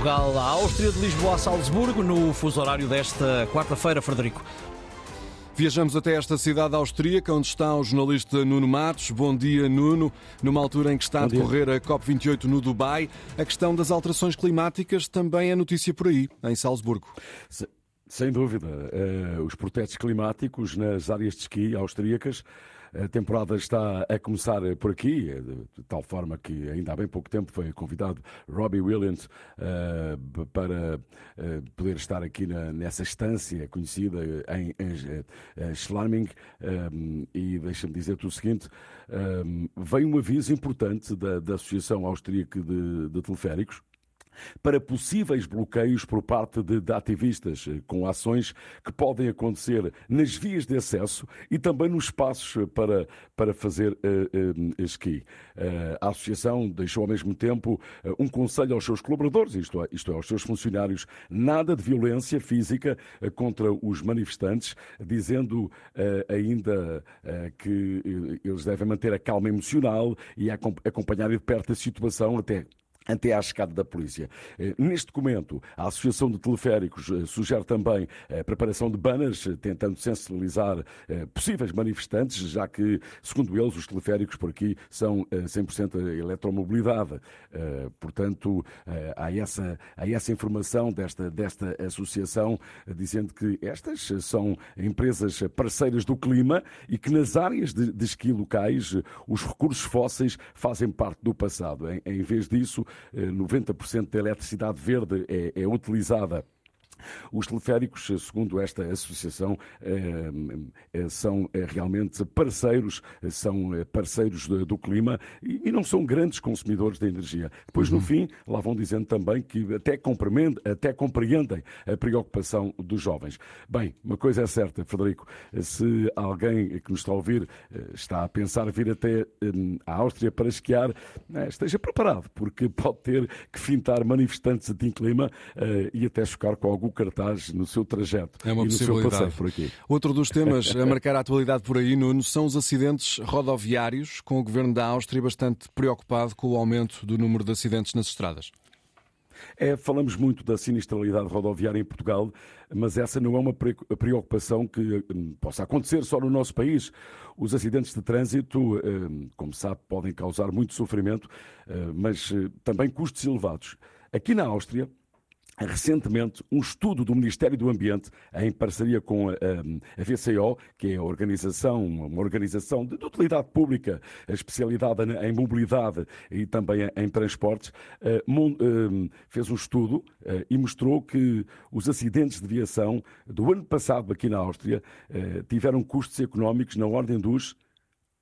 Portugal à Áustria, de Lisboa a Salzburgo, no fuso horário desta quarta-feira, Frederico. Viajamos até esta cidade austríaca, onde está o jornalista Nuno Matos. Bom dia, Nuno. Numa altura em que está a decorrer a COP28 no Dubai, a questão das alterações climáticas também é notícia por aí, em Salzburgo. Sem dúvida. Uh, os protestos climáticos nas áreas de esqui austríacas a temporada está a começar por aqui, eh, de tal forma que ainda há bem pouco tempo foi convidado Robbie Williams uh, para uh, poder estar aqui na, nessa estância conhecida em, em Schlaming. Um, e deixa-me dizer-te o seguinte: um, vem um aviso importante da, da Associação Austríaca de, de Teleféricos para possíveis bloqueios por parte de, de, ativistas, eh, com ações que podem acontecer nas vias de acesso e também nos espaços eh, para, para fazer uh, uh, esqui. Uh, a Associação deixou ao mesmo tempo um conselho aos seus colaboradores, isto é, isto é, aos seus funcionários, nada de violência física contra os manifestantes, dizendo ainda que eles devem manter a calma emocional e acompanhar de perto a situação até até à chegada da polícia. Eh, neste documento, a Associação de Teleféricos eh, sugere também a preparação de banners, eh, tentando sensibilizar possíveis manifestantes, já que, segundo eles, os teleféricos por aqui são 100% eletromobilidade. Portanto, há essa, há essa informação desta, desta associação dizendo que estas são empresas parceiras do clima e que nas áreas de, de esqui locais os recursos fósseis fazem parte do passado. Em, em vez disso, 90% da eletricidade verde é, é utilizada os teleféricos, segundo esta associação, eh, eh, são eh, realmente parceiros, são parceiros do clima e não são grandes consumidores de energia. Depois, no uhum. fim, lá vão dizendo também que até compreendem, até compreendem a preocupação dos jovens. Bem, uma coisa é certa, Frederico, se alguém que nos está a ouvir está a pensar vir até a Áustria para esquiar, esteja preparado, porque pode ter que fintar manifestantes de clima e até chocar com algum cartaz no seu trajeto é uma e no seu passeio por aqui. Outro dos temas a marcar a atualidade por aí, Nuno, são os acidentes rodoviários, com o governo da Áustria bastante preocupado com o aumento do número de acidentes nas estradas. É, falamos muito da sinistralidade rodoviária em Portugal, mas essa não é uma preocupação que hum, possa acontecer só no nosso país. Os acidentes de trânsito, hum, como sabe, podem causar muito sofrimento, hum, mas também custos elevados. Aqui na Áustria, recentemente um estudo do Ministério do Ambiente, em parceria com a, a VCO, que é a organização, uma organização de, de utilidade pública, especializada em mobilidade e também em transportes, eh, eh, fez um estudo eh, e mostrou que os acidentes de viação do ano passado aqui na Áustria tiveram custos económicos na ordem dos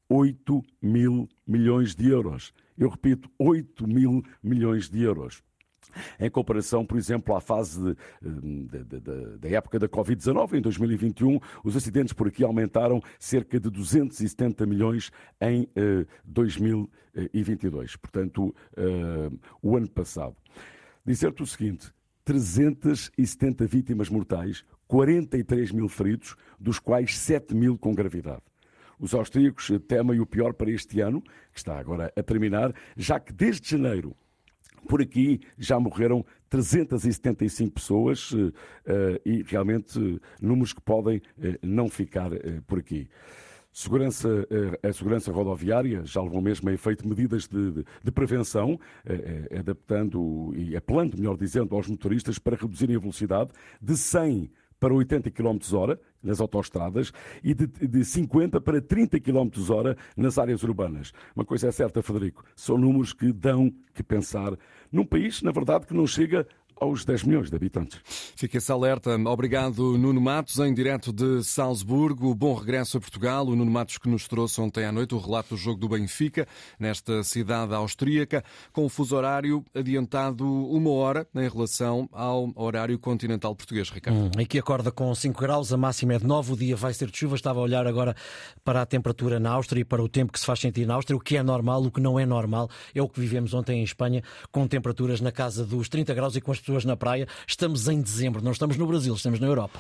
8 mil milhões de euros. Eu repito, 8 mil milhões de euros. Em comparação, por exemplo, à fase da época da Covid-19, em 2021, os acidentes por aqui aumentaram cerca de 270 milhões em 2022. Portanto, uh, o ano passado. Dizer-te o seguinte: 370 vítimas mortais, 43 mil feridos, dos quais 7 mil com gravidade. Os austríacos temem o pior para este ano, que está agora a terminar, já que desde janeiro por aqui já morreram 375 pessoas uh, e realmente uh, números que podem não ficar por aqui. Segurança, a segurança rodoviária já levou mesmo a efeito medidas de, de, de prevenção, adaptando e apelando, melhor dizendo, aos motoristas para reduzirem a velocidade de 100 para 80 km hora nas autoestradas e de, de 50 para 30 km hora nas áreas urbanas. Uma coisa é certa, Federico, são números que dão que pensar num país, na verdade, que não chega aos 10 milhões de habitantes. Fica esse alerta. Obrigado, Nuno Matos, em direto de Salzburgo. Bom regresso a Portugal. O Nuno Matos que nos trouxe ontem à noite o relato do jogo do Benfica, nesta cidade austríaca, com o fuso horário adiantado uma hora em relação ao horário continental português, Ricardo. Hum, aqui acorda com 5 graus, a máxima é de 9, o dia vai ser de chuva. Estava a olhar agora para a temperatura na Áustria e para o tempo que se faz sentir na Áustria. O que é normal, o que não é normal, é o que vivemos ontem em Espanha, com temperaturas na casa dos 30 graus e com as pessoas na praia. Estamos em dezembro, não estamos no Brasil, estamos na Europa.